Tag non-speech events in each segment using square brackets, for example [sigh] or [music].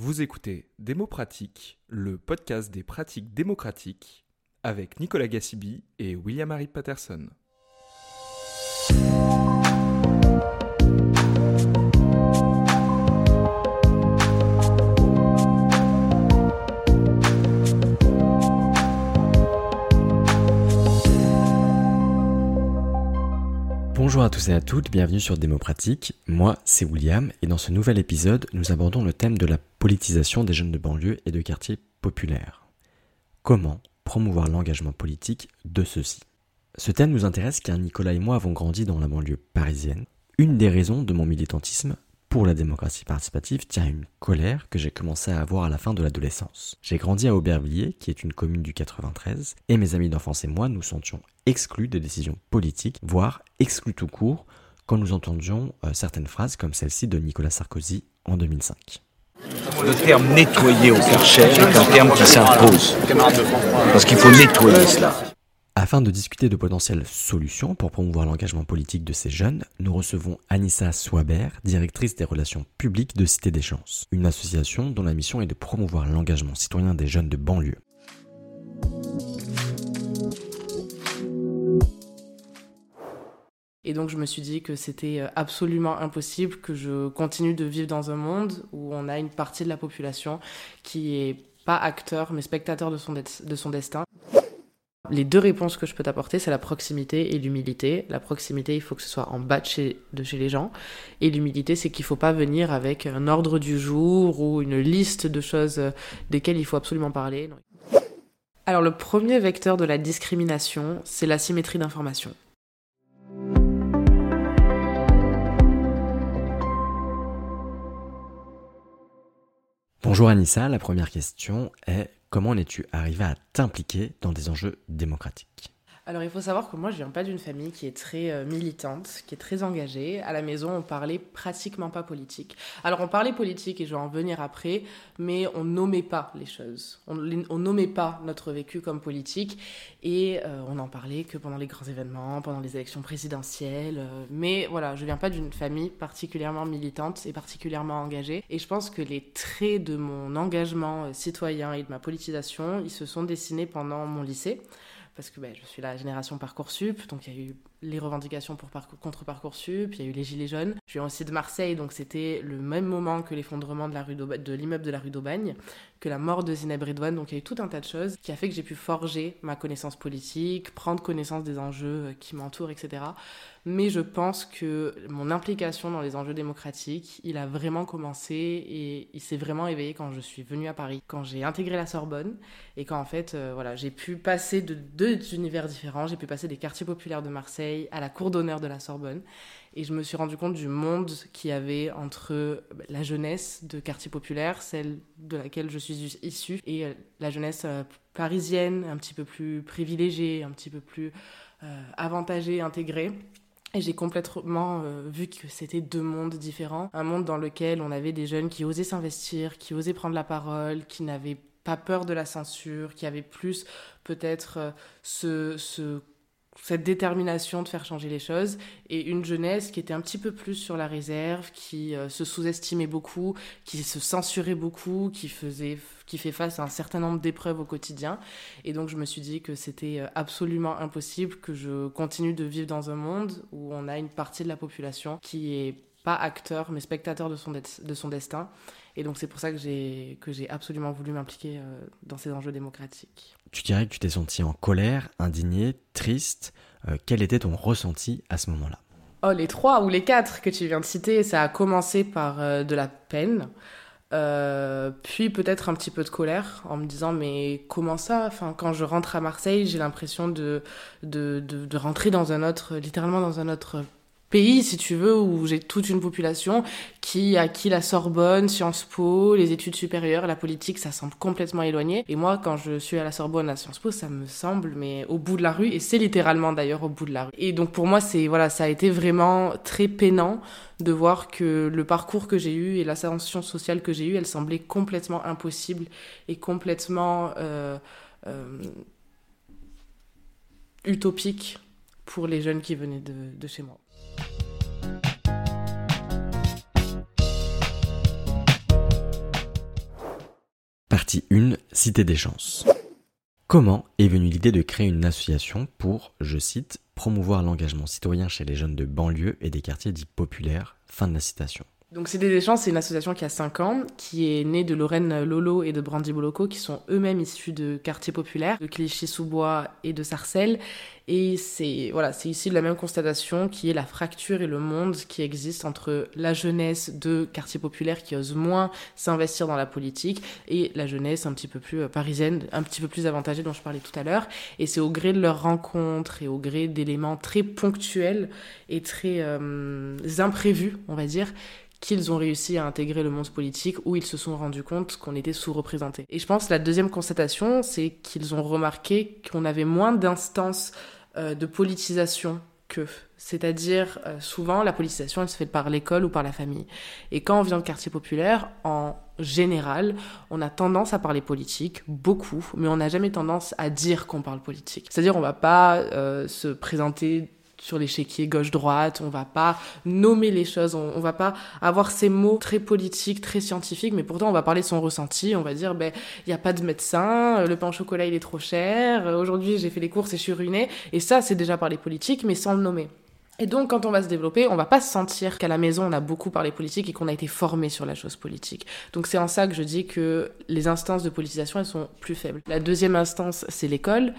Vous écoutez Démo Pratique, le podcast des pratiques démocratiques avec Nicolas Gassibi et William-Harry Patterson. Bonjour à tous et à toutes, bienvenue sur Démocratique. Moi, c'est William et dans ce nouvel épisode, nous abordons le thème de la politisation des jeunes de banlieue et de quartiers populaires. Comment promouvoir l'engagement politique de ceux-ci? Ce thème nous intéresse car Nicolas et moi avons grandi dans la banlieue parisienne. Une des raisons de mon militantisme pour la démocratie participative tient une colère que j'ai commencé à avoir à la fin de l'adolescence. J'ai grandi à Aubervilliers, qui est une commune du 93, et mes amis d'enfance et moi nous sentions exclus des décisions politiques, voire exclus tout court, quand nous entendions euh, certaines phrases comme celle-ci de Nicolas Sarkozy en 2005. Le terme nettoyer au Karcher est un terme qui s'impose. Parce qu'il faut nettoyer cela. Afin de discuter de potentielles solutions pour promouvoir l'engagement politique de ces jeunes, nous recevons Anissa Swaber, directrice des relations publiques de Cité des Chances, une association dont la mission est de promouvoir l'engagement citoyen des jeunes de banlieue. Et donc je me suis dit que c'était euh, absolument impossible que je continue de vivre dans un monde où on a une partie de la population qui est pas acteur mais spectateur de son destin. Les deux réponses que je peux t'apporter, c'est la proximité et l'humilité. La proximité, il faut que ce soit en bas de chez, les gens. Et l'humilité, c'est qu'il ne faut pas venir avec un ordre du jour ou une liste de choses desquelles il faut absolument parler. Alors le premier vecteur de la discrimination, c'est l'asymétrie d'information. Bonjour Anissa, la première question est comment en es-tu arrivé à t'impliquer dans des enjeux démocratiques? Alors il faut savoir que moi je viens pas d'une famille qui est très euh, militante, qui est très engagée. À la maison on parlait pratiquement pas politique. Alors on parlait politique et je vais en venir après, mais on nommait pas les choses. On, on nommait pas notre vécu comme politique et euh, on n'en parlait que pendant les grands événements, pendant les élections présidentielles. Euh, mais voilà, je viens pas d'une famille particulièrement militante et particulièrement engagée. Et je pense que les traits de mon engagement citoyen et de ma politisation, ils se sont dessinés pendant mon lycée parce que ben, je suis la génération Parcoursup, donc il y a eu les revendications pour contre Parcoursup, il y a eu les Gilets jaunes. Je viens aussi de Marseille, donc c'était le même moment que l'effondrement de l'immeuble de la rue d'Aubagne, que la mort de Zineb Redouane, donc il y a eu tout un tas de choses qui a fait que j'ai pu forger ma connaissance politique, prendre connaissance des enjeux euh, qui m'entourent, etc. Mais je pense que mon implication dans les enjeux démocratiques, il a vraiment commencé et il s'est vraiment éveillé quand je suis venue à Paris, quand j'ai intégré la Sorbonne et quand en fait, euh, voilà, j'ai pu passer de deux univers différents, j'ai pu passer des quartiers populaires de Marseille à la cour d'honneur de la Sorbonne. Et je me suis rendu compte du monde qu'il y avait entre bah, la jeunesse de quartier populaire, celle de laquelle je suis issue, et euh, la jeunesse euh, parisienne, un petit peu plus privilégiée, un petit peu plus euh, avantagée, intégrée. Et j'ai complètement vu que c'était deux mondes différents. Un monde dans lequel on avait des jeunes qui osaient s'investir, qui osaient prendre la parole, qui n'avaient pas peur de la censure, qui avaient plus peut-être ce cette détermination de faire changer les choses et une jeunesse qui était un petit peu plus sur la réserve, qui euh, se sous-estimait beaucoup, qui se censurait beaucoup, qui faisait qui fait face à un certain nombre d'épreuves au quotidien. Et donc je me suis dit que c'était euh, absolument impossible que je continue de vivre dans un monde où on a une partie de la population qui est pas acteur mais spectateur de son, de son destin et donc c'est pour ça que j'ai que j'ai absolument voulu m'impliquer euh, dans ces enjeux démocratiques. Tu dirais que tu t'es senti en colère, indigné, triste. Euh, quel était ton ressenti à ce moment-là? Oh, les trois ou les quatre que tu viens de citer, ça a commencé par euh, de la peine, euh, puis peut-être un petit peu de colère en me disant mais comment ça? Enfin quand je rentre à Marseille j'ai l'impression de de, de de, rentrer dans un autre littéralement dans un autre pays, si tu veux, où j'ai toute une population qui a acquis la Sorbonne, Sciences Po, les études supérieures, la politique, ça semble complètement éloigné. Et moi, quand je suis à la Sorbonne, à Sciences Po, ça me semble, mais au bout de la rue, et c'est littéralement d'ailleurs au bout de la rue. Et donc pour moi, c'est voilà, ça a été vraiment très peinant de voir que le parcours que j'ai eu et l'ascension sociale que j'ai eue, elle semblait complètement impossible et complètement euh, euh, utopique pour les jeunes qui venaient de, de chez moi. Partie 1, Cité des chances. Comment est venue l'idée de créer une association pour, je cite, promouvoir l'engagement citoyen chez les jeunes de banlieue et des quartiers dits populaires? Fin de la citation. Donc Cité des Champs, c'est une association qui a 5 ans, qui est née de Lorraine Lolo et de Brandy Boloko, qui sont eux-mêmes issus de quartiers populaires, de Clichy-sous-Bois et de Sarcelles. Et c'est voilà, c'est ici la même constatation qui est la fracture et le monde qui existe entre la jeunesse de quartiers populaires qui osent moins s'investir dans la politique et la jeunesse un petit peu plus euh, parisienne, un petit peu plus avantagée dont je parlais tout à l'heure. Et c'est au gré de leurs rencontres et au gré d'éléments très ponctuels et très euh, imprévus, on va dire, qu'ils ont réussi à intégrer le monde politique où ils se sont rendus compte qu'on était sous-représenté. Et je pense la deuxième constatation, c'est qu'ils ont remarqué qu'on avait moins d'instances euh, de politisation que. C'est-à-dire, euh, souvent, la politisation, elle se fait par l'école ou par la famille. Et quand on vient de quartier populaire, en général, on a tendance à parler politique, beaucoup, mais on n'a jamais tendance à dire qu'on parle politique. C'est-à-dire, on va pas euh, se présenter sur l'échiquier gauche-droite, on va pas nommer les choses, on, va pas avoir ces mots très politiques, très scientifiques, mais pourtant on va parler de son ressenti, on va dire, ben, il n'y a pas de médecin, le pain au chocolat il est trop cher, aujourd'hui j'ai fait les courses et je suis ruinée, et ça c'est déjà parler politique, mais sans le nommer. Et donc, quand on va se développer, on va pas se sentir qu'à la maison, on a beaucoup parlé politique et qu'on a été formé sur la chose politique. Donc, c'est en ça que je dis que les instances de politisation, elles sont plus faibles. La deuxième instance, c'est l'école.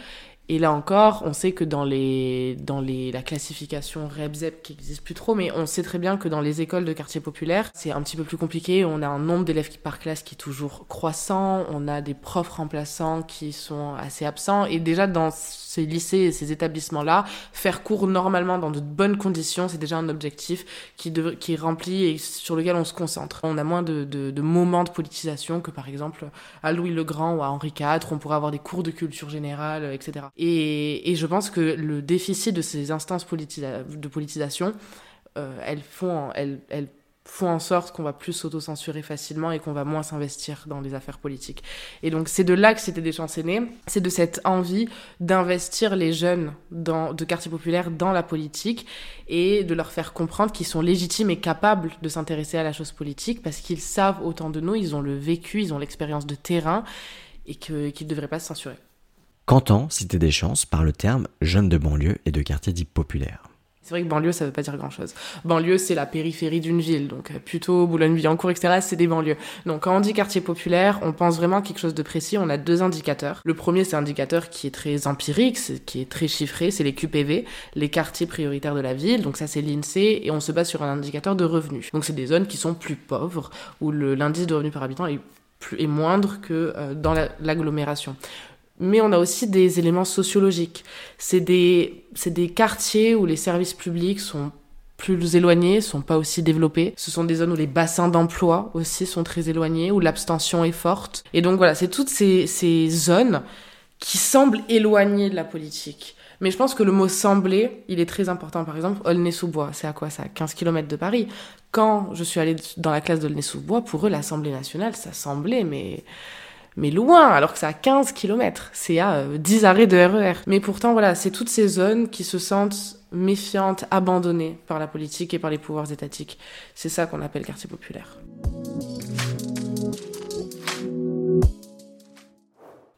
Et là encore, on sait que dans les dans les la classification REBZEP qui existe plus trop, mais on sait très bien que dans les écoles de quartier populaire, c'est un petit peu plus compliqué. On a un nombre d'élèves par classe qui est toujours croissant, on a des profs remplaçants qui sont assez absents, et déjà dans ces lycées et ces établissements-là, faire cours normalement dans de bonnes conditions, c'est déjà un objectif qui qui est rempli et sur lequel on se concentre. On a moins de, de, de moments de politisation que par exemple à Louis le Grand ou à Henri IV, on pourrait avoir des cours de culture générale, etc. Et, je pense que le déficit de ces instances de politisation, euh, elles, font, elles, elles font en sorte qu'on va plus s'auto-censurer facilement et qu'on va moins s'investir dans les affaires politiques. Et donc c'est de là que c'était des aînées, c'est de cette envie d'investir les jeunes dans, de quartier populaire dans la politique et de leur faire comprendre qu'ils sont légitimes et capables de s'intéresser à la chose politique parce qu'ils savent autant de nous, ils ont le vécu, ils ont l'expérience de terrain et qu'ils ne devraient pas se censurer. Qu'entend Cité des Chances par le terme jeune de banlieue et de quartier dit populaire c'est vrai que banlieue, ça veut pas dire grand-chose. Banlieue, c'est la périphérie d'une ville, donc euh, plutôt Boulogne-Billancourt, etc., c'est des banlieues. Donc quand on dit quartier populaire, on pense vraiment à quelque chose de précis. On a deux indicateurs. Le premier, c'est un indicateur qui est très empirique, qui est très chiffré, c'est les QPV, les quartiers prioritaires de la ville. Donc ça, c'est l'INSEE, et on se base sur un indicateur de revenus. Donc c'est des zones qui sont plus pauvres, où l'indice de revenus par habitant est plus, moindre que euh, dans l'agglomération mais on a aussi des éléments sociologiques. C'est des, des quartiers où les services publics sont plus éloignés, sont pas aussi développés. Ce sont des zones où les bassins d'emploi aussi sont très éloignés, où l'abstention est forte. Et donc voilà, c'est toutes ces, ces zones qui semblent éloignées de la politique. Mais je pense que le mot sembler, il est très important. Par exemple, Aulnay-sous-Bois, c'est à quoi? Ça 15 km de Paris. Quand je suis allée dans la classe d'Aulnay-sous-Bois, pour eux, l'Assemblée nationale, ça semblait, mais mais loin, alors que c'est à 15 km, c'est à 10 euh, arrêts de RER. E mais pourtant, voilà, c'est toutes ces zones qui se sentent méfiantes, abandonnées par la politique et par les pouvoirs étatiques. C'est ça qu'on appelle quartier populaire.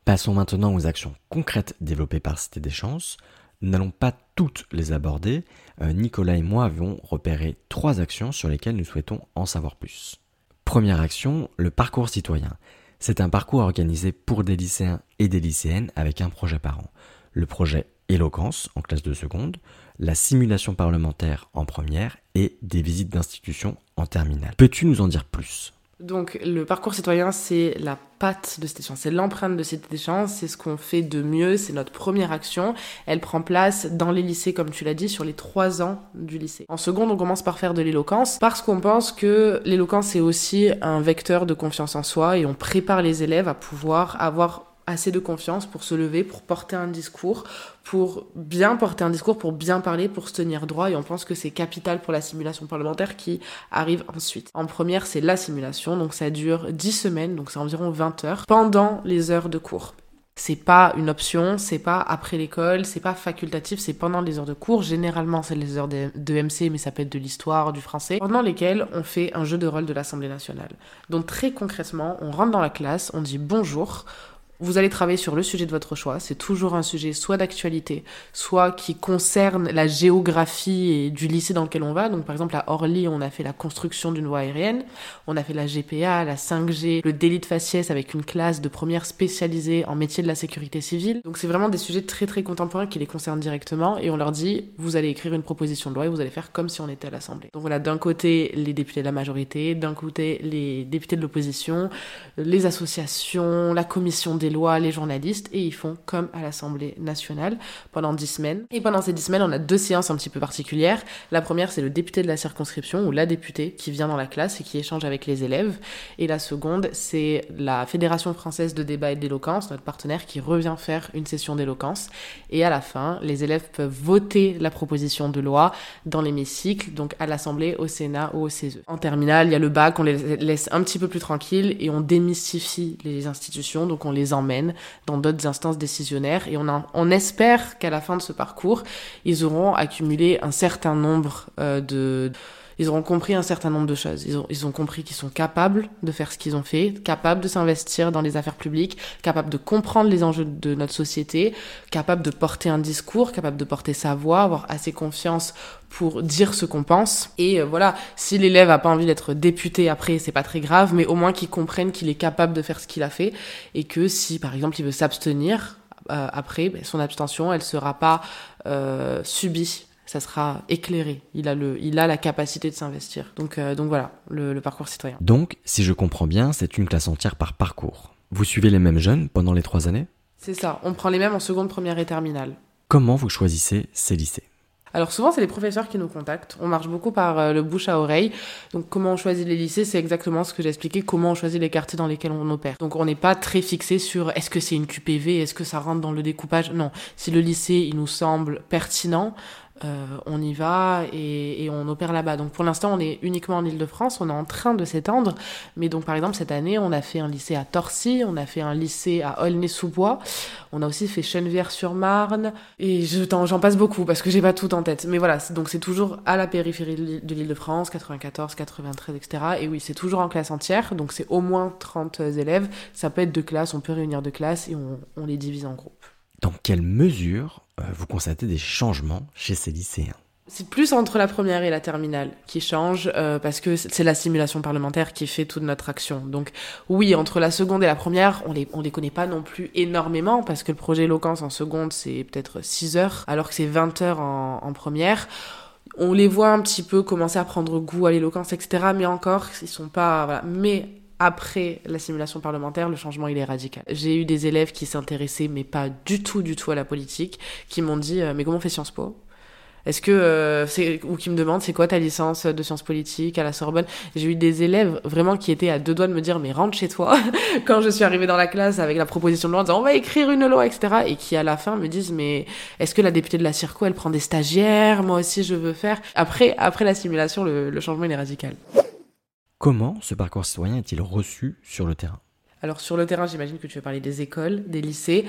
Passons maintenant aux actions concrètes développées par Cité des Chances. Nous n'allons pas toutes les aborder. Euh, Nicolas et moi avons repéré trois actions sur lesquelles nous souhaitons en savoir plus. Première action, le parcours citoyen. C'est un parcours organisé pour des lycéens et des lycéennes avec un projet par an. Le projet Éloquence en classe de seconde, la simulation parlementaire en première et des visites d'institutions en terminale. Peux-tu nous en dire plus? Donc le parcours citoyen, c'est la patte de cette échange, c'est l'empreinte de cette échange, c'est ce qu'on fait de mieux, c'est notre première action. Elle prend place dans les lycées, comme tu l'as dit, sur les trois ans du lycée. En seconde, on commence par faire de l'éloquence, parce qu'on pense que l'éloquence, c'est aussi un vecteur de confiance en soi, et on prépare les élèves à pouvoir avoir assez de confiance pour se lever, pour porter un discours, pour bien porter un discours, pour bien parler, pour se tenir droit. Et on pense que c'est capital pour la simulation parlementaire qui arrive ensuite. En première, c'est la simulation, donc ça dure 10 semaines, donc c'est environ 20 heures, pendant les heures de cours. C'est pas une option, c'est pas après l'école, c'est pas facultatif, c'est pendant les heures de cours. Généralement, c'est les heures de, de, MC, mais ça peut être de l'histoire, du français, pendant lesquelles on fait un jeu de rôle de l'Assemblée nationale. Donc très concrètement, on rentre dans la classe, on dit bonjour, vous allez travailler sur le sujet de votre choix. C'est toujours un sujet soit d'actualité, soit qui concerne la géographie et du lycée dans lequel on va. Donc par exemple à Orly, on a fait la construction d'une voie aérienne, on a fait la GPA, la 5G, le délit de faciès avec une classe de première spécialisée en métier de la sécurité civile. Donc c'est vraiment des sujets très très contemporains qui les concernent directement et on leur dit vous allez écrire une proposition de loi et vous allez faire comme si on était à l'Assemblée. Donc voilà, d'un côté les députés de la majorité, d'un côté les députés de l'opposition, les associations, la commission des lois, les journalistes, et ils font comme à l'Assemblée nationale pendant dix semaines. Et pendant ces dix semaines, on a deux séances un petit peu particulières. La première, c'est le député de la circonscription, ou la députée, qui vient dans la classe et qui échange avec les élèves. Et la seconde, c'est la Fédération française de débat et d'éloquence, notre partenaire, qui revient faire une session d'éloquence. Et à la fin, les élèves peuvent voter la proposition de loi dans l'hémicycle, donc à l'Assemblée, au Sénat ou au CESE. En terminale, il y a le bac, on les laisse un petit peu plus tranquilles et on démystifie les institutions, donc on les emmène dans d'autres instances décisionnaires et on, espère qu'à la fin de ce parcours, ils auront accumulé un certain nombre euh, de ils auront compris un certain nombre de choses. Ils ont, compris qu'ils sont capables de faire ce qu'ils ont fait, capables de s'investir dans les affaires publiques, capables de comprendre les enjeux de notre société, capables de porter un discours, capables de porter sa voix, avoir assez confiance pour dire ce qu'on pense. Et euh, voilà, si l'élève a pas envie d'être député après, c'est pas très grave, mais au moins qu'il comprenne qu'il est capable de faire ce qu'il a fait et que si, par exemple, il veut s'abstenir, euh, après, ben, son abstention, elle sera pas euh, subie ça sera éclairé. Il a, le, il a la capacité de s'investir. Donc, euh, donc voilà, le, le, parcours citoyen. Donc, si je comprends bien, c'est une classe entière par parcours. Vous suivez les mêmes jeunes pendant les trois années? C'est ça, on prend les mêmes en seconde, première et terminale. Comment vous choisissez ces lycées? Alors souvent, c'est les professeurs qui nous contactent. On marche beaucoup par euh, le bouche à oreille. Donc comment on choisit les lycées, c'est exactement ce que j'ai expliqué, comment on choisit les quartiers dans lesquels on opère. Donc on n'est pas très fixé sur est-ce que c'est une QPV, est-ce que ça rentre dans le découpage? Non, si le lycée, il nous semble pertinent, euh, on y va et, et on opère là-bas. Donc pour l'instant, on est uniquement en Ile-de-France, on est en train de s'étendre. Mais donc par exemple, cette année, on a fait un lycée à Torcy, on a fait un lycée à Aulnay-sous-Bois, on a aussi fait Chenevière-sur-Marne, et j'en passe beaucoup parce que j'ai pas tout en tête. Mais voilà, donc c'est toujours à la périphérie de l'Île-de-France, 94, 93, etc. Et oui, c'est toujours en classe entière, donc c'est au moins 30 élèves. Ça peut être deux classes, on peut réunir deux classes et on, on les divise en groupes. Dans quelle mesure euh, vous constatez des changements chez ces lycéens? C'est plus entre la première et la terminale qui change euh, parce que c'est la simulation parlementaire qui fait toute notre action. Donc oui, entre la seconde et la première, on les les connaît pas non plus énormément parce que le projet éloquence en seconde c'est peut-être 6 heures alors que c'est 20 heures en, première. On les voit un petit peu commencer à prendre goût à l'éloquence, etc. Mais encore, ils sont pas. Mais après la simulation parlementaire, le changement il est radical. J'ai eu des élèves qui s'intéressaient mais pas du tout du tout à la politique, qui m'ont dit euh, mais comment on fait Sciences Po? Est-ce que euh, c'est ou qui me demandent c'est quoi ta licence de sciences politiques à la Sorbonne? J'ai eu des élèves vraiment qui étaient à deux doigts de me dire mais rentre chez toi [laughs] quand je suis arrivée dans la classe avec la proposition de loi en disant on va écrire une loi etc et qui à la fin me disent mais est-ce que la députée de la Circo elle prend des stagiaires? Moi aussi je veux faire après après la simulation le, le changement il est radical. Comment ce parcours citoyen est-il reçu sur le terrain? Alors sur le terrain, j'imagine que tu veux parler des écoles, des lycées.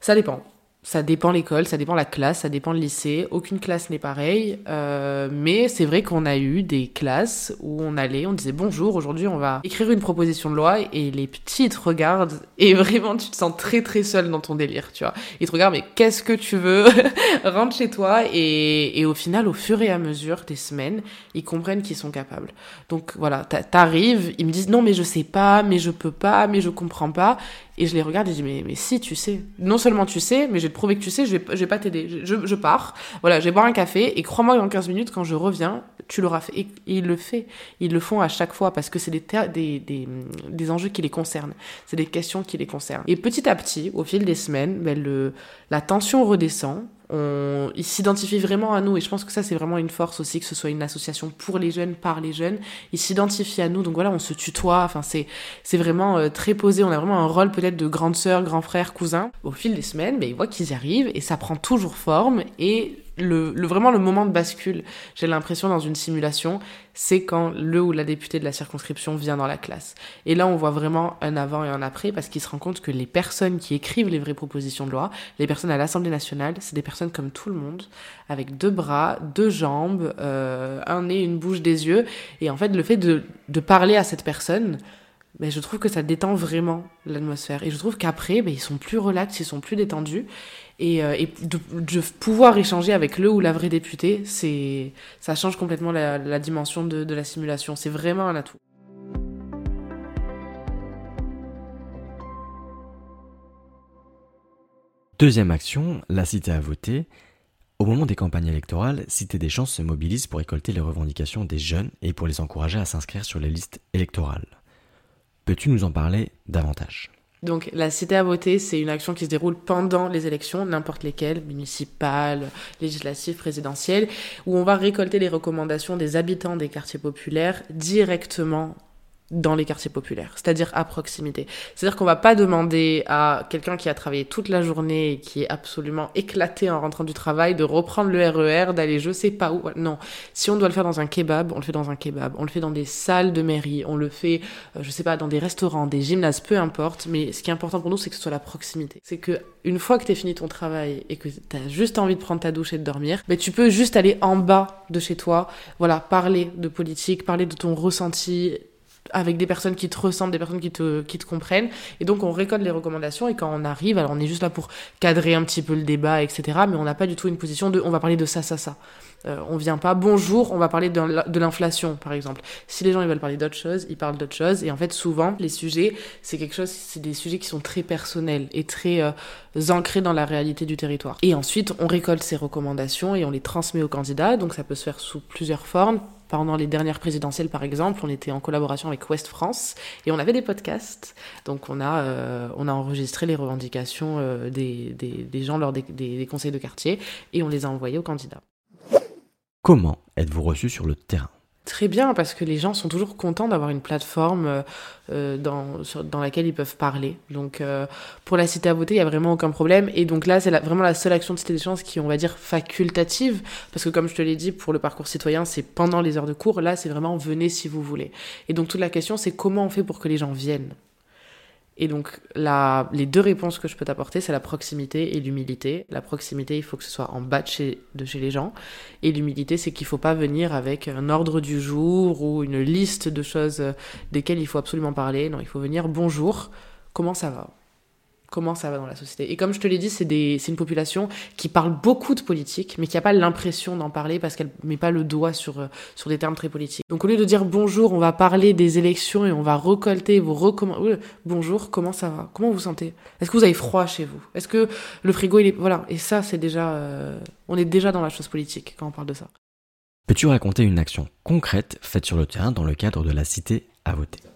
Ça dépend. Ça dépend l'école, ça dépend la classe, ça dépend le lycée. Aucune classe n'est pareille. Euh, mais c'est vrai qu'on a eu des classes où on allait, on disait bonjour, aujourd'hui on va écrire une proposition de loi et les petits te regardent et vraiment tu te sens très très seul dans ton délire, tu vois. Ils te regardent mais qu'est-ce que tu veux? [laughs] Rentre chez toi et, et au final, au fur et à mesure des semaines, ils comprennent qu'ils sont capables. Donc voilà, t'arrives, ils me disent non mais je sais pas, mais je peux pas, mais je comprends pas. Et je les regarde et je dis, mais, mais si, tu sais. Non seulement tu sais, mais te prouver que tu sais, je vais, vais pas t'aider. Je, pars, voilà, je vais boire un café, et crois-moi, dans 15 minutes, quand je reviens, tu l'auras fait. Et, et il le fait. Ils le font à chaque fois, parce que c'est des, des, des, enjeux qui les concernent. C'est des questions qui les concernent. Et petit à petit, au fil des semaines, ben, le, la tension redescend, on, ils s'identifient vraiment à nous. Et je pense que ça c'est vraiment une force aussi que ce soit une association pour les jeunes par les jeunes. Ils s'identifient à nous. Donc voilà on se tutoie. Enfin c'est c'est vraiment euh, très posé. On a vraiment un rôle peut-être de grande sœur grand frère cousin. Au fil des semaines mais ils voient qu'ils y arrivent et ça prend toujours forme. Et le, le, vraiment le moment de bascule, j'ai l'impression dans une simulation, c'est quand le ou la députée de la circonscription vient dans la classe. Et là, on voit vraiment un avant et un après parce qu'il se rend compte que les personnes qui écrivent les vraies propositions de loi, les personnes à l'Assemblée nationale, c'est des personnes comme tout le monde, avec deux bras, deux jambes, euh, un nez, une bouche, des yeux. Et en fait, le fait de, de parler à cette personne, mais je trouve que ça détend vraiment l'atmosphère. Et je trouve qu'après, ben, ils sont plus relax, ils sont plus détendus. Et, euh, de, pouvoir échanger avec le ou la vraie députée, ça change complètement la, dimension de, de la simulation. C'est vraiment un atout. Deuxième action, la cité à voter. Au moment des campagnes électorales, Cité des Chances se mobilise pour récolter les revendications des jeunes et pour les encourager à s'inscrire sur les listes électorales. Peux-tu nous en parler davantage? Donc la cité à voter, c'est une action qui se déroule pendant les élections, n'importe lesquelles, municipales, législatives, présidentielles, où on va récolter les recommandations des habitants des quartiers populaires directement dans les quartiers populaires, c'est-à-dire à proximité. C'est-à-dire qu'on va pas demander à quelqu'un qui a travaillé toute la journée et qui est absolument éclaté en rentrant du travail de reprendre le RER, d'aller je sais pas où. Non, si on doit le faire dans un kebab, on le fait dans un kebab. On le fait dans des salles de mairie, on le fait, euh, je sais pas, dans des restaurants, des gymnases, peu importe. Mais ce qui est important pour nous, c'est que ce soit la proximité. C'est que une fois que tu fini ton travail et que tu as juste envie de prendre ta douche et de dormir, mais tu peux juste aller en bas de chez toi, voilà, parler de politique, parler de ton ressenti, avec des personnes qui te ressemblent, des personnes qui te, comprennent. Et donc, on récolte les recommandations et quand on arrive, alors on est juste là pour cadrer un petit peu le débat, etc. Mais on n'a pas du tout une position de on va parler de ça, ça, ça. Euh, on vient pas bonjour, on va parler de l'inflation, par exemple. Si les gens ils veulent parler d'autre chose, ils parlent d'autre chose. Et en fait, souvent, les sujets, c'est quelque chose, c'est des sujets qui sont très personnels et très euh, ancrés dans la réalité du territoire. Et ensuite, on récolte ces recommandations et on les transmet aux candidats. Donc, ça peut se faire sous plusieurs formes pendant les dernières présidentielles, par exemple, on était en collaboration avec Ouest France et on avait des podcasts. Donc, on a, euh, on a enregistré les revendications euh, des, des, des, gens lors des, des, conseils de quartier et on les a envoyés aux candidats. Comment êtes-vous reçu sur le terrain? Très bien, parce que les gens sont toujours contents d'avoir une plateforme euh, euh, dans, laquelle ils peuvent parler. Donc, euh, pour la cité à voter, il n'y a vraiment aucun problème. Et donc là, c'est vraiment la seule action de Cité des Chances qui, on va dire, facultative. Parce que comme je te l'ai dit, pour le parcours citoyen, c'est pendant les heures de cours. Là, c'est vraiment venez si vous voulez. Et donc, toute la question, c'est comment on fait pour que les gens viennent et donc, les deux réponses que je peux t'apporter, c'est la proximité et l'humilité. La proximité, il faut que ce soit en bas de chez, de chez les gens. Et l'humilité, c'est qu'il ne faut pas venir avec un ordre du jour ou une liste de choses desquelles il faut absolument parler. Non, il faut venir bonjour, comment ça va? Comment ça va dans la société. Et comme je te l'ai dit, c'est une population qui parle beaucoup de politique, mais qui n'a pas l'impression d'en parler parce qu'elle met pas le doigt sur, euh, sur des termes très politiques. Donc au lieu de dire bonjour, on va parler des élections et on va récolter vos recommandations. Bonjour, comment ça va? Comment vous sentez? Est-ce que vous avez froid chez vous? Est-ce que le frigo, il est... Voilà, et ça, c'est déjà... Euh... On est déjà dans la chose politique quand on parle de ça. Peux-tu raconter une action concrète faite sur le terrain dans le cadre de la cité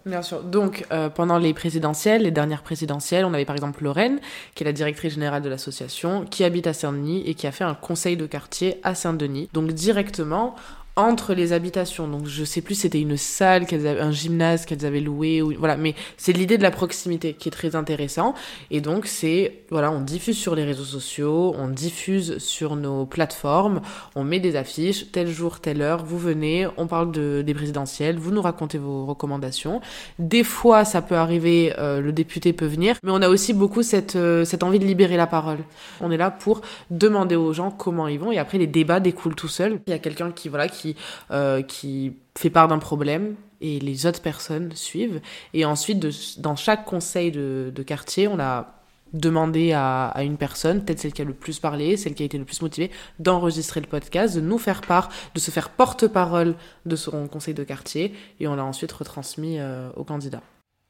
Bien sûr. Donc, euh, pendant les présidentielles, les dernières présidentielles, on avait par exemple Lorraine, qui est la directrice générale de l'association, qui habite à Saint-Denis et qui a fait un conseil de quartier à Saint-Denis. Donc, directement, entre les habitations. Donc je sais plus c'était une salle qu'elles avaient, un gymnase qu'elles avaient loué ou voilà, mais c'est l'idée de la proximité qui est très intéressant et donc c'est voilà, on diffuse sur les réseaux sociaux, on diffuse sur nos plateformes, on met des affiches tel jour, telle heure, vous venez, on parle de des présidentielles, vous nous racontez vos recommandations. Des fois ça peut arriver euh, le député peut venir, mais on a aussi beaucoup cette euh, cette envie de libérer la parole. On est là pour demander aux gens comment ils vont et après les débats découlent tout seuls. Il y a quelqu'un qui voilà qui qui, euh, qui fait part d'un problème et les autres personnes suivent. Et ensuite, de, dans chaque conseil de, de, quartier, on a demandé à, à une personne, peut-être celle qui a le plus parlé, celle qui a été le plus motivée, d'enregistrer le podcast, de nous faire part, de se faire porte-parole de son conseil de quartier. Et on l'a ensuite retransmis euh, aux candidats.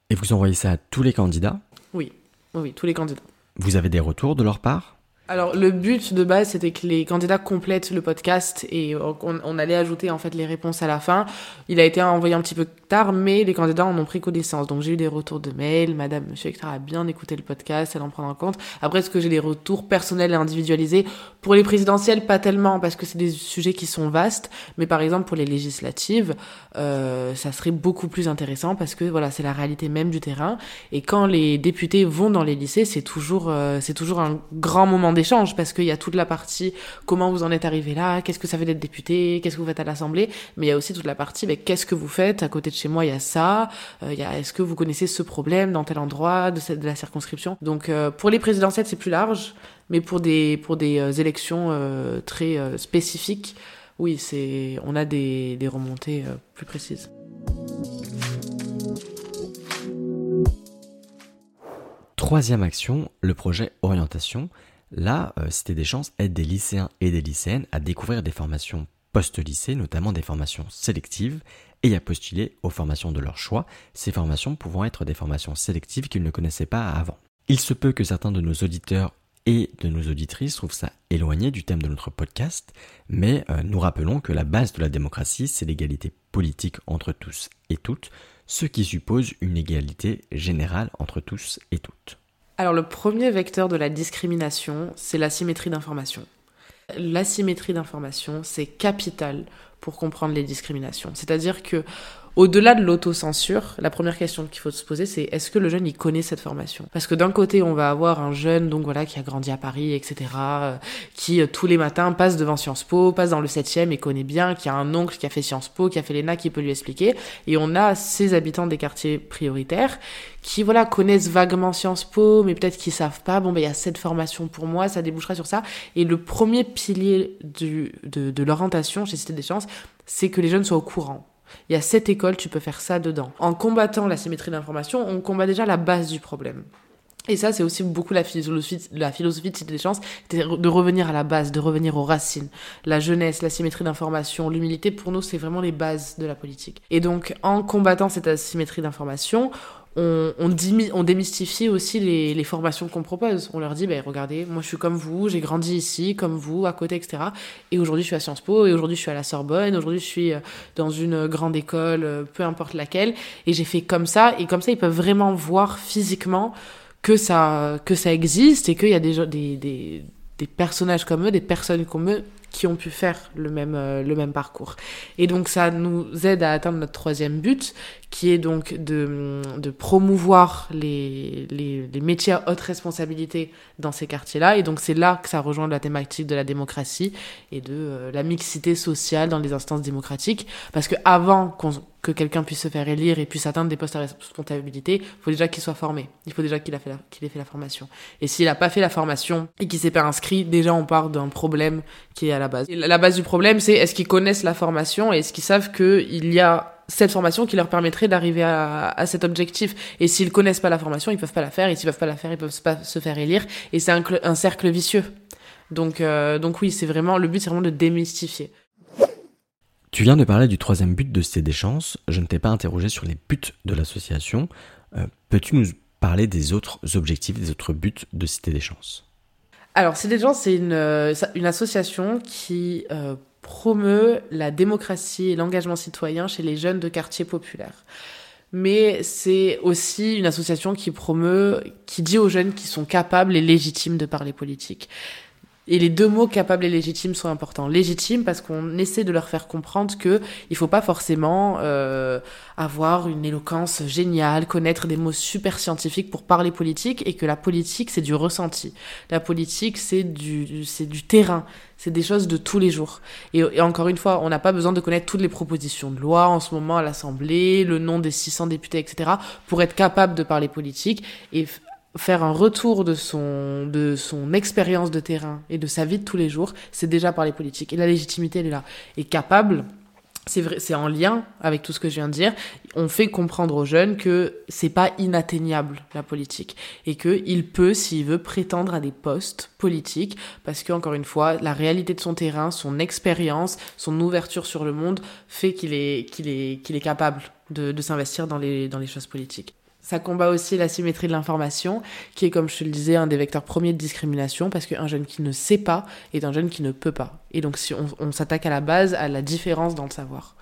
Et vous envoyez ça à tous les candidats? Oui, oui, oui, tous les candidats. Vous avez des retours de leur part? Alors le but de base c'était que les candidats complètent le podcast et on, on, allait ajouter en fait les réponses à la fin. Il a été envoyé un petit peu tard mais les candidats en ont pris connaissance. Donc j'ai eu des retours de mails, madame, monsieur, etc. a bien écouté le podcast, elle en prend en compte. Après est-ce que j'ai des retours personnels et individualisés Pour les présidentielles, pas tellement, parce que c'est des sujets qui sont vastes, mais par exemple pour les législatives, euh, ça serait beaucoup plus intéressant parce que voilà, c'est la réalité même du terrain. Et quand les députés vont dans les lycées, c'est toujours, euh, c'est toujours un grand moment d'échange parce qu'il y a toute la partie comment vous en êtes arrivé là, qu'est-ce que ça fait d'être député, qu'est-ce que vous faites à l'Assemblée, mais il y a aussi toute la partie, mais qu'est-ce que vous faites? À côté de chez moi, il y a ça, euh, il y a, est-ce que vous connaissez ce problème dans tel endroit de, cette, de la circonscription? Donc euh, pour les présidentielles, c'est plus large. Mais pour des, pour des euh, élections euh, très euh, spécifiques, oui, c'est, on a des, des remontées plus précises. Troisième action, le projet orientation. Là, Cité des chances aide des lycéens et des lycéennes à découvrir des formations post-lycée, notamment des formations sélectives, et à postuler aux formations de leur choix, ces formations pouvant être des formations sélectives qu'ils ne connaissaient pas avant. Il se peut que certains de nos auditeurs et de nos auditrices trouvent ça éloigné du thème de notre podcast, mais euh, nous rappelons que la base de la démocratie, c'est l'égalité politique entre tous et toutes, ce qui suppose une égalité générale entre tous et toutes. Alors le premier vecteur de la discrimination, c'est l'asymétrie d'information. L'asymétrie d'information, c'est capital pour comprendre les discriminations. C'est-à-dire que au-delà de l'autocensure, la première question qu'il faut se poser, c'est est-ce que le jeune il connaît cette formation? Parce que d'un côté, on va avoir un jeune donc voilà qui a grandi à Paris, etc., euh, qui euh, tous les matins passe devant Sciences Po, passe dans le 7e et connaît bien, qui a un oncle qui a fait Sciences Po, qui a fait l'ENA, qui peut lui expliquer. Et on a ces habitants des quartiers prioritaires qui voilà connaissent vaguement Sciences Po, mais peut-être qu'ils savent pas. Bon ben il y a cette formation pour moi, ça débouchera sur ça. Et le premier pilier du, de, de l'orientation chez Cité des Chances, c'est que les jeunes soient au courant il y a cette école, tu peux faire ça dedans. En combattant la symétrie d'information, on combat déjà la base du problème. Et ça, c'est aussi beaucoup la philosophie, la philosophie de Cité des Chances, de revenir à la base, de revenir aux racines. La jeunesse, la symétrie d'information, l'humilité, pour nous, c'est vraiment les bases de la politique. Et donc, en combattant cette asymétrie d'information, on, on, démystifie aussi les, formations qu'on propose. On leur dit, ben, regardez, moi je suis comme vous, j'ai grandi ici, comme vous, à côté, etc. Et aujourd'hui je suis à Sciences Po, et aujourd'hui je suis à la Sorbonne, aujourd'hui je suis euh, dans une grande école, euh, peu importe laquelle, et j'ai fait comme ça, et comme ça ils peuvent vraiment voir physiquement que ça, que ça existe et qu'il y a des, des, des, des personnages comme eux, des personnes comme eux qui ont pu faire le même, euh, le même parcours. Et donc ça nous aide à atteindre notre troisième but, qui est donc de, de promouvoir les, les, métiers à haute responsabilité dans ces quartiers-là. Et donc c'est là que ça rejoint la thématique de la démocratie et de euh, la mixité sociale dans les instances démocratiques. Parce que avant que quelqu'un puisse se faire élire et puisse atteindre des postes à responsabilité, il faut déjà qu'il soit formé. Il faut déjà qu'il ait fait la formation. Et s'il n'a pas fait la formation et qu'il s'est pas inscrit, déjà on part d'un problème qui est à la base. La base du problème, c'est est-ce qu'ils connaissent la formation et est-ce qu'ils savent qu'il y a cette formation qui leur permettrait d'arriver à, à, cet objectif. Et s'ils connaissent pas la formation, ils peuvent pas la faire. Et s'ils peuvent pas la faire, ils peuvent pas se faire élire. Et c'est un, un, cercle vicieux. Donc, euh, donc oui, c'est vraiment le but, c'est vraiment de démystifier. Tu viens de parler du troisième but de Cité des chances. Je ne t'ai pas interrogé sur les buts de l'association. Euh, Peux-tu nous parler des autres objectifs, des autres buts de Cité des chances? Alors, Cité des chances, c'est une, euh, une association qui euh, promeut la démocratie et l'engagement citoyen chez les jeunes de quartiers populaires. Mais c'est aussi une association qui promeut, qui dit aux jeunes qu'ils sont capables et légitimes de parler politique. Et les deux mots capable et légitime sont importants. Légitime parce qu'on essaie de leur faire comprendre que il faut pas forcément euh, avoir une éloquence géniale, connaître des mots super scientifiques pour parler politique et que la politique c'est du ressenti. La politique c'est du c'est du terrain, c'est des choses de tous les jours. Et, encore une fois, on n'a pas besoin de connaître toutes les propositions de loi en ce moment à l'Assemblée, le nom des 600 députés, etc. pour être capable de parler politique faire un retour de son de son expérience de terrain et de sa vie de tous les jours, c'est déjà par les politiques. Et la légitimité elle est là. Et capable c'est vrai c'est en lien avec tout ce que je viens de dire, on fait comprendre aux jeunes que c'est pas inatteignable la politique. Et que il peut s'il veut prétendre à des postes politiques parce que encore une fois, la réalité de son terrain, son expérience, son ouverture sur le monde fait qu'il est qu'il est qu'il est capable de, de s'investir dans les dans les choses politiques. Ça combat aussi la symétrie de l'information, qui est, comme je te le disais, un des vecteurs premiers de discrimination, parce qu'un jeune qui ne sait pas est un jeune qui ne peut pas. Et donc, si on, s'attaque à la base, à la différence dans le savoir.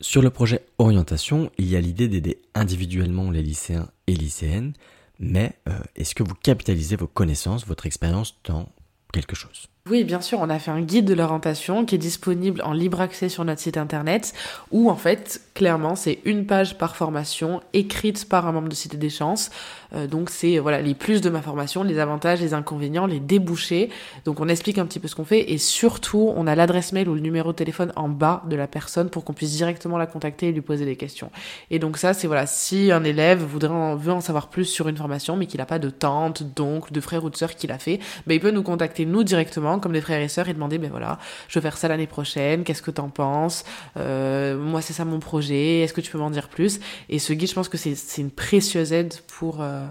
Sur le projet orientation, il y a l'idée d'aider individuellement les lycéens et lycéennes, mais euh, est-ce que vous capitalisez vos connaissances, votre expérience dans quelque chose? Oui, bien sûr, on a fait un guide de l'orientation qui est disponible en libre accès sur notre site internet où en fait, clairement, c'est une page par formation écrite par un membre de Cité des Chances. Euh, donc c'est voilà les plus de ma formation, les avantages, les inconvénients, les débouchés. Donc on explique un petit peu ce qu'on fait et surtout, on a l'adresse mail ou le numéro de téléphone en bas de la personne pour qu'on puisse directement la contacter et lui poser des questions. Et donc ça, c'est voilà, si un élève voudrait en, veut en savoir plus sur une formation mais qu'il n'a pas de tante, d'oncle, de frère ou de sœur qui l'a fait, ben, il peut nous contacter nous directement comme des frères et sœurs, et demander, ben voilà, je veux faire ça l'année prochaine, qu'est-ce que t'en penses? Euh, Moi, c'est ça mon projet, est-ce que tu peux m'en dire plus? Et ce guide, je pense que c'est une précieuse aide pour, euh,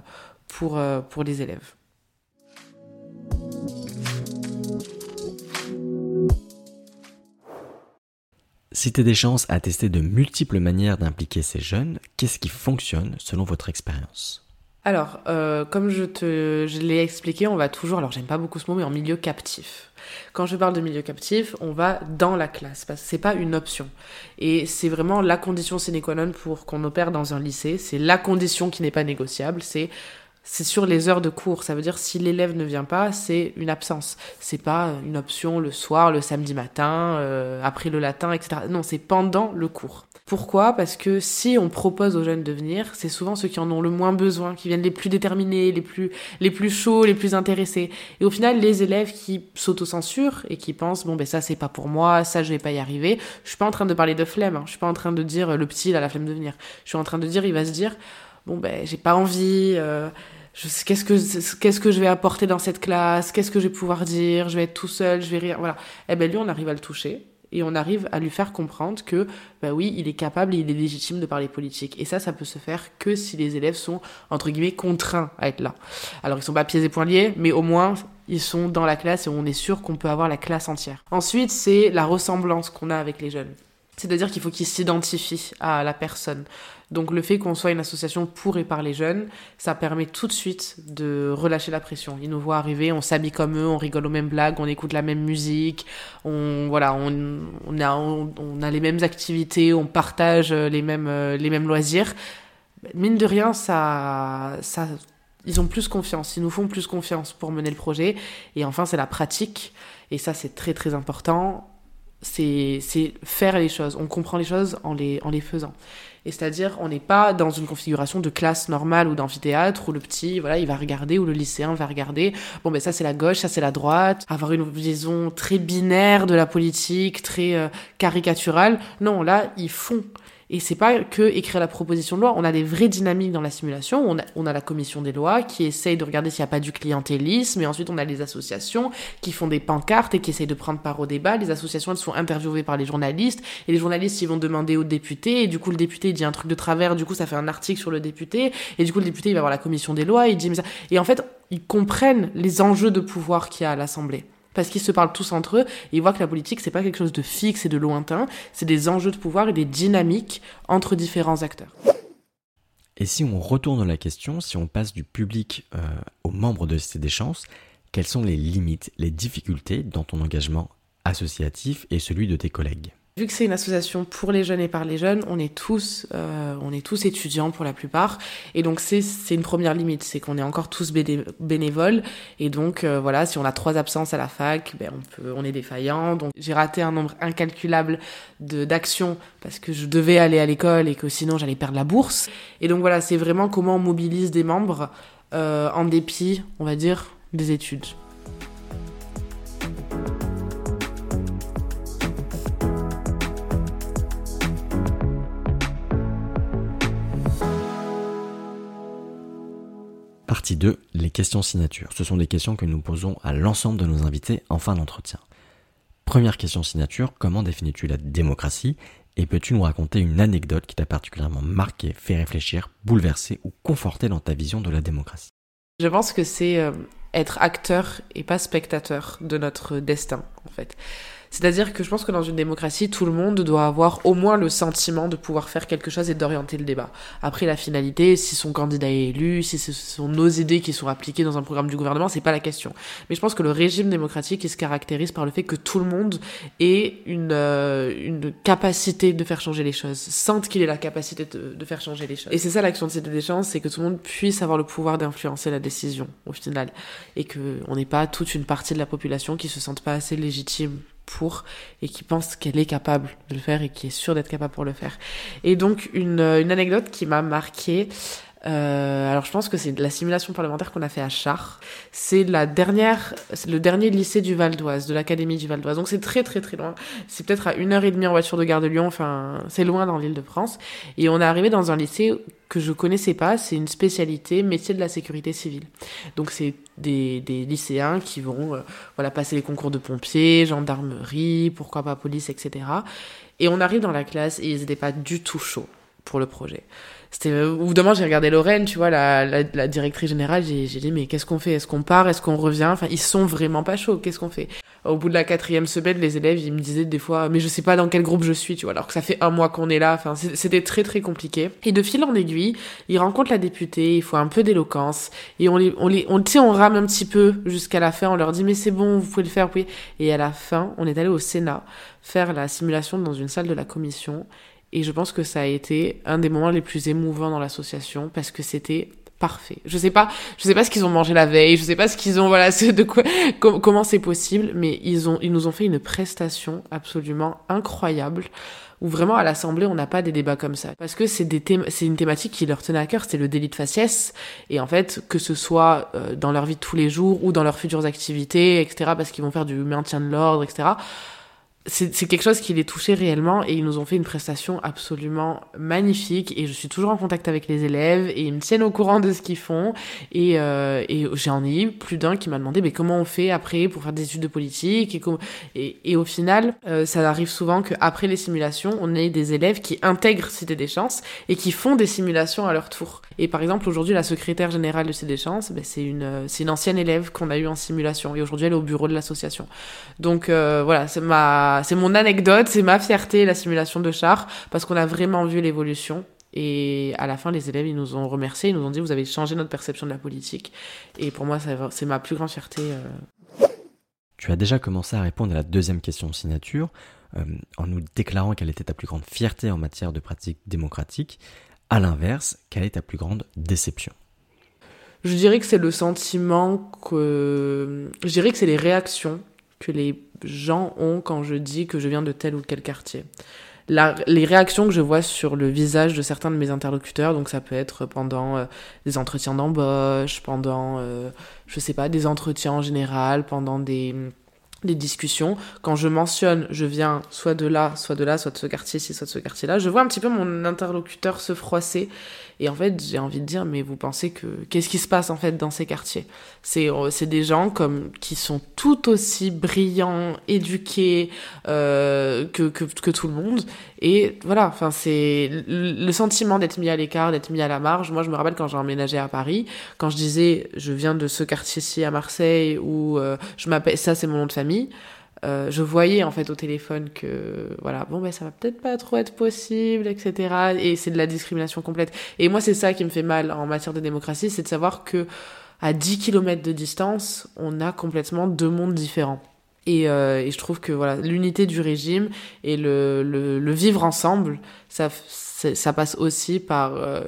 pour, euh, pour les élèves. Cité des chances a testé de multiples manières d'impliquer ces jeunes. Qu'est-ce qui fonctionne selon votre expérience? Alors, euh, comme je te je l'ai expliqué, on va toujours, alors j'aime pas beaucoup ce mot, mais en milieu captif. Quand je parle de milieu captif, on va dans la classe, parce que c'est pas une option. Et c'est vraiment la condition sine qua non pour qu'on opère dans un lycée, c'est la condition qui n'est pas négociable, c'est c'est sur les heures de cours. Ça veut dire si l'élève ne vient pas, c'est une absence. C'est pas une option le soir, le samedi matin, euh, après le latin, etc. Non, c'est pendant le cours. Pourquoi? Parce que si on propose aux jeunes de venir, c'est souvent ceux qui en ont le moins besoin, qui viennent les plus déterminés, les plus, les plus chauds, les plus intéressés. Et au final, les élèves qui s'autocensurent et qui pensent, bon, ben ça, c'est pas pour moi, ça, je vais pas y arriver. Je suis pas en train de parler de flemme, hein. je suis pas en train de dire le petit, il a la flemme de venir. Je suis en train de dire, il va se dire, bon, ben, j'ai pas envie, euh, qu'est-ce que qu'est-ce que je vais apporter dans cette classe? Qu'est-ce que je vais pouvoir dire? Je vais être tout seul je vais rire voilà eh ben lui on arrive à le toucher et on arrive à lui faire comprendre que, bah oui, il est capable et il est légitime de parler politique. Et ça, ça peut se faire que si les élèves sont, entre guillemets, contraints à être là. Alors, ils sont pas pieds et poings liés, mais au moins, ils sont dans la classe et on est sûr qu'on peut avoir la classe entière. Ensuite, c'est la ressemblance qu'on a avec les jeunes. C'est-à-dire qu'il faut qu'ils s'identifient à la personne. Donc le fait qu'on soit une association pour et par les jeunes, ça permet tout de suite de relâcher la pression. Ils nous voient arriver, on s'habille comme eux, on rigole aux mêmes blagues, on écoute la même musique, on voilà, on, a on, a les mêmes activités, on partage les mêmes les mêmes loisirs. Mine de rien, ça ça ils ont plus confiance, ils nous font plus confiance pour mener le projet. Et enfin, c'est la pratique. Et ça, c'est très très important. C'est faire les choses. On comprend les choses en les, en les faisant. Et c'est-à-dire, on n'est pas dans une configuration de classe normale ou d'amphithéâtre où le petit, voilà, il va regarder, ou le lycéen va regarder. Bon, ben ça c'est la gauche, ça c'est la droite. Avoir une vision très binaire de la politique, très euh, caricaturale. Non, là, ils font. Et c'est pas que écrire la proposition de loi, on a des vraies dynamiques dans la simulation. On a, on a la commission des lois qui essaye de regarder s'il n'y a pas du clientélisme, et ensuite on a les associations qui font des pancartes et qui essayent de prendre part au débat. Les associations, elles sont interviewées par les journalistes, et les journalistes, ils vont demander au député, et du coup le député dit un truc de travers, du coup ça fait un article sur le député, et du coup le député il va voir la commission des lois, il dit ça... Et en fait, ils comprennent les enjeux de pouvoir qu'il y a à l'Assemblée parce qu'ils se parlent tous entre eux et ils voient que la politique c'est pas quelque chose de fixe et de lointain, c'est des enjeux de pouvoir et des dynamiques entre différents acteurs. Et si on retourne la question, si on passe du public euh, aux membres de ces chances, quelles sont les limites, les difficultés dans ton engagement associatif et celui de tes collègues? Vu que c'est une association pour les jeunes et par les jeunes, on est tous, euh, on est tous étudiants pour la plupart, et donc c'est une première limite, c'est qu'on est encore tous bénévoles, et donc euh, voilà, si on a trois absences à la fac, ben on peut, on est défaillant. Donc j'ai raté un nombre incalculable d'actions parce que je devais aller à l'école et que sinon j'allais perdre la bourse. Et donc voilà, c'est vraiment comment on mobilise des membres euh, en dépit, on va dire, des études. Partie 2, les questions signatures. Ce sont des questions que nous posons à l'ensemble de nos invités en fin d'entretien. Première question signature, comment définis-tu la démocratie? Et peux-tu nous raconter une anecdote qui t'a particulièrement marqué, fait réfléchir, bouleversé ou conforté dans ta vision de la démocratie? Je pense que c'est euh, être acteur et pas spectateur de notre destin, en fait. C'est-à-dire que je pense que dans une démocratie, tout le monde doit avoir au moins le sentiment de pouvoir faire quelque chose et d'orienter le débat. Après la finalité, si son candidat est élu, si ce sont nos idées qui sont appliquées dans un programme du gouvernement, c'est pas la question. Mais je pense que le régime démocratique, il se caractérise par le fait que tout le monde ait une, euh, une capacité de faire changer les choses, sente qu'il ait la capacité de, faire changer les choses. Et c'est ça l'action de Cité des chances, c'est que tout le monde puisse avoir le pouvoir d'influencer la décision au final, et que on n'est pas toute une partie de la population qui se sente pas assez légitime pour et qui pense qu'elle est capable de le faire et qui est sûre d'être capable pour le faire. Et donc une, une anecdote qui m'a marqué. Euh, alors je pense que c'est la simulation parlementaire qu'on a fait à Char. C'est la dernière, le dernier lycée du Val d'Oise, de l'académie du Val d'Oise. Donc c'est très très très loin. C'est peut-être à une heure et demie en voiture de Gare de Lyon. Enfin, c'est loin dans l'île de France. Et on est arrivé dans un lycée que je connaissais pas. C'est une spécialité métier de la sécurité civile. Donc c'est des, des lycéens qui vont euh, voilà passer les concours de pompiers, gendarmerie, pourquoi pas police, etc. Et on arrive dans la classe et ils n'étaient pas du tout chauds pour le projet. C'était bout d'un moment j'ai regardé Lorraine, tu vois, la, la, la directrice générale, j'ai dit mais qu'est-ce qu'on fait? Est-ce qu'on part? Est-ce qu'on revient? Enfin ils sont vraiment pas chauds. Qu'est-ce qu'on fait? Au bout de la quatrième semaine, les élèves ils me disaient des fois mais je sais pas dans quel groupe je suis, tu vois, alors que ça fait un mois qu'on est là. Enfin c'était très très compliqué. Et de fil en aiguille, ils rencontrent la députée, il faut un peu d'éloquence et on les on les on on rame un petit peu jusqu'à la fin. On leur dit mais c'est bon, vous pouvez le faire, oui. Et à la fin, on est allé au Sénat faire la simulation dans une salle de la commission et je pense que ça a été un des moments les plus émouvants dans l'association parce que c'était parfait. Je sais pas, je sais pas ce qu'ils ont mangé la veille, je sais pas ce qu'ils ont, voilà, [laughs] de quoi, com comment c'est possible, mais ils ont, ils nous ont fait une prestation absolument incroyable où vraiment à l'Assemblée on n'a pas des débats comme ça parce que c'est des c'est une thématique qui leur tenait à cœur, c'est le délit de faciès et en fait que ce soit euh, dans leur vie de tous les jours ou dans leurs futures activités, etc. Parce qu'ils vont faire du maintien de l'ordre, etc c'est quelque chose qui les touchait réellement et ils nous ont fait une prestation absolument magnifique et je suis toujours en contact avec les élèves et ils me tiennent au courant de ce qu'ils font et, euh, et j'en ai eu plus d'un qui m'a demandé mais comment on fait après pour faire des études de politique et, et, et au final euh, ça arrive souvent qu'après les simulations on ait des élèves qui intègrent Cité des Chances et qui font des simulations à leur tour et par exemple aujourd'hui la secrétaire générale de Cité des Chances ben, c'est une, une ancienne élève qu'on a eu en simulation et aujourd'hui elle est au bureau de l'association donc euh, voilà c'est mon anecdote, c'est ma fierté, la simulation de char, parce qu'on a vraiment vu l'évolution. Et à la fin, les élèves, ils nous ont remerciés, ils nous ont dit, vous avez changé notre perception de la politique. Et pour moi, c'est ma plus grande fierté. Euh. Tu as déjà commencé à répondre à la deuxième question signature, euh, en nous déclarant quelle était ta plus grande fierté en matière de pratique démocratique. À l'inverse, quelle est ta plus grande déception? Je dirais que c'est le sentiment que... Je dirais que c'est les réactions que les gens ont quand je dis que je viens de tel ou tel quartier. Les réactions que je vois sur le visage de certains de mes interlocuteurs, donc ça peut être pendant euh, des entretiens d'embauche, pendant, euh, je sais pas, des entretiens en général, pendant des, des discussions, quand je mentionne je viens soit de là, soit de là, soit de ce quartier-ci, soit de ce quartier-là, je vois un petit peu mon interlocuteur se froisser et en fait, j'ai envie de dire, mais vous pensez que qu'est-ce qui se passe en fait dans ces quartiers? C'est euh, c'est des gens comme qui sont tout aussi brillants, éduqués euh, que, que, que tout le monde. Et voilà, enfin c'est le sentiment d'être mis à l'écart, d'être mis à la marge. Moi, je me rappelle quand j'ai emménagé à Paris, quand je disais je viens de ce quartier-ci à Marseille ou euh, je m'appelle ça, c'est mon nom de famille. Euh, je voyais en fait au téléphone que voilà bon ben ça va peut-être pas trop être possible etc et c'est de la discrimination complète. Et moi c'est ça qui me fait mal en matière de démocratie c'est de savoir que à 10 km de distance on a complètement deux mondes différents. Et, euh, et je trouve que voilà l'unité du régime et le, le, vivre ensemble ça ça passe aussi par euh,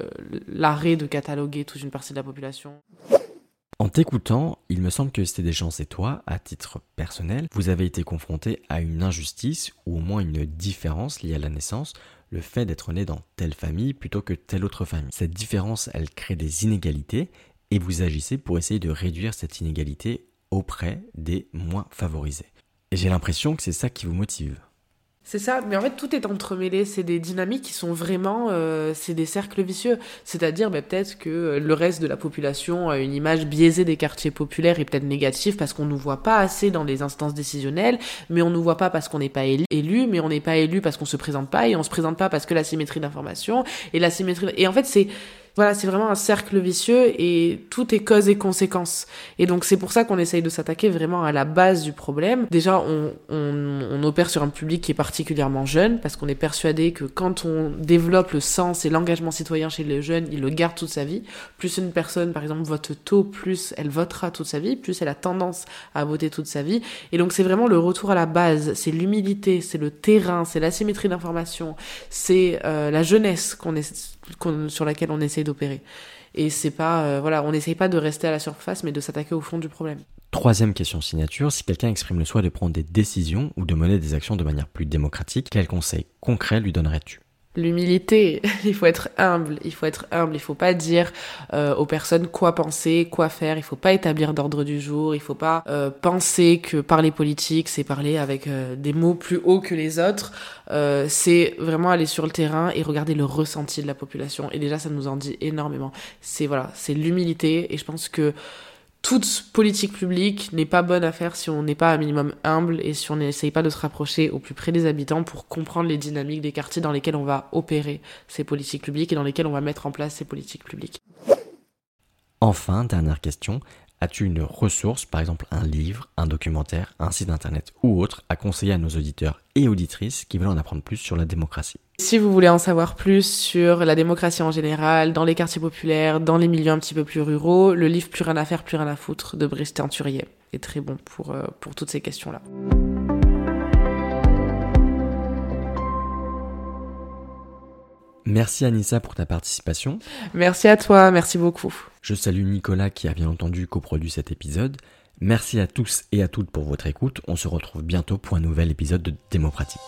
l'arrêt de cataloguer toute une partie de la population en t'écoutant, il me semble que c'était des chances et toi, à titre personnel, vous avez été confronté à une injustice ou au moins une différence liée à la naissance, le fait d'être né dans telle famille plutôt que telle autre famille. Cette différence, elle crée des inégalités et vous agissez pour essayer de réduire cette inégalité auprès des moins favorisés. Et j'ai l'impression que c'est ça qui vous motive. C'est ça, mais en fait tout est entremêlé, c'est des dynamiques qui sont vraiment, euh, c'est des cercles vicieux. C'est-à-dire bah, peut-être que le reste de la population a une image biaisée des quartiers populaires et peut-être négative parce qu'on nous voit pas assez dans les instances décisionnelles, mais on nous voit pas parce qu'on n'est pas élu, mais on n'est pas élu parce qu'on se présente pas et on se présente pas parce que la symétrie d'information et la symétrie et en fait c'est Voilà, c'est vraiment un cercle vicieux et tout est cause et conséquence. Et donc c'est pour ça qu'on essaye de s'attaquer vraiment à la base du problème. Déjà, on, on, on opère sur un public qui est particulièrement jeune parce qu'on est persuadé que quand on développe le sens et l'engagement citoyen chez les jeunes, il le garde toute sa vie. Plus une personne, par exemple, vote tôt, plus elle votera toute sa vie, plus elle a tendance à voter toute sa vie. Et donc c'est vraiment le retour à la base, c'est l'humilité, c'est le terrain, c'est l'asymétrie d'information, c'est euh, la jeunesse qu'on est sur laquelle on essaie d'opérer. Et c'est pas, euh, voilà, on n'essaye pas de rester à la surface, mais de s'attaquer au fond du problème. Troisième question signature, si quelqu'un exprime le souhait de prendre des décisions ou de mener des actions de manière plus démocratique, quels conseils concrets lui donnerais-tu? L'humilité, [laughs] il faut être humble, il faut être humble, il faut pas dire euh, aux personnes quoi penser, quoi faire, il faut pas établir d'ordre du jour, il faut pas euh, penser que parler politique c'est parler avec euh, des mots plus hauts que les autres, c'est vraiment aller sur le terrain et regarder le ressenti de la population. Et déjà ça nous en dit énormément. C'est voilà, c'est l'humilité. Et je pense que toute politique publique n'est pas bonne à faire si on n'est pas un minimum humble et si on n'essaye pas de se rapprocher au plus près des habitants pour comprendre les dynamiques des quartiers dans lesquels on va opérer ces politiques publiques et dans lesquels on va mettre en place ces politiques publiques. Enfin, dernière question, As-tu une ressource, par exemple un livre, un documentaire, un site internet ou autre, à conseiller à nos auditeurs et auditrices qui veulent en apprendre plus sur la démocratie? Si vous voulez en savoir plus sur la démocratie en général, dans les quartiers populaires, dans les milieux un petit peu plus ruraux, le livre Plus rien à faire, plus rien à foutre de Brice Teinturier est très bon pour, euh, pour toutes ces questions-là. Merci Anissa pour ta participation. Merci à toi, merci beaucoup. Je salue Nicolas qui a bien entendu coproduit cet épisode. Merci à tous et à toutes pour votre écoute. On se retrouve bientôt pour un nouvel épisode de Démocratique.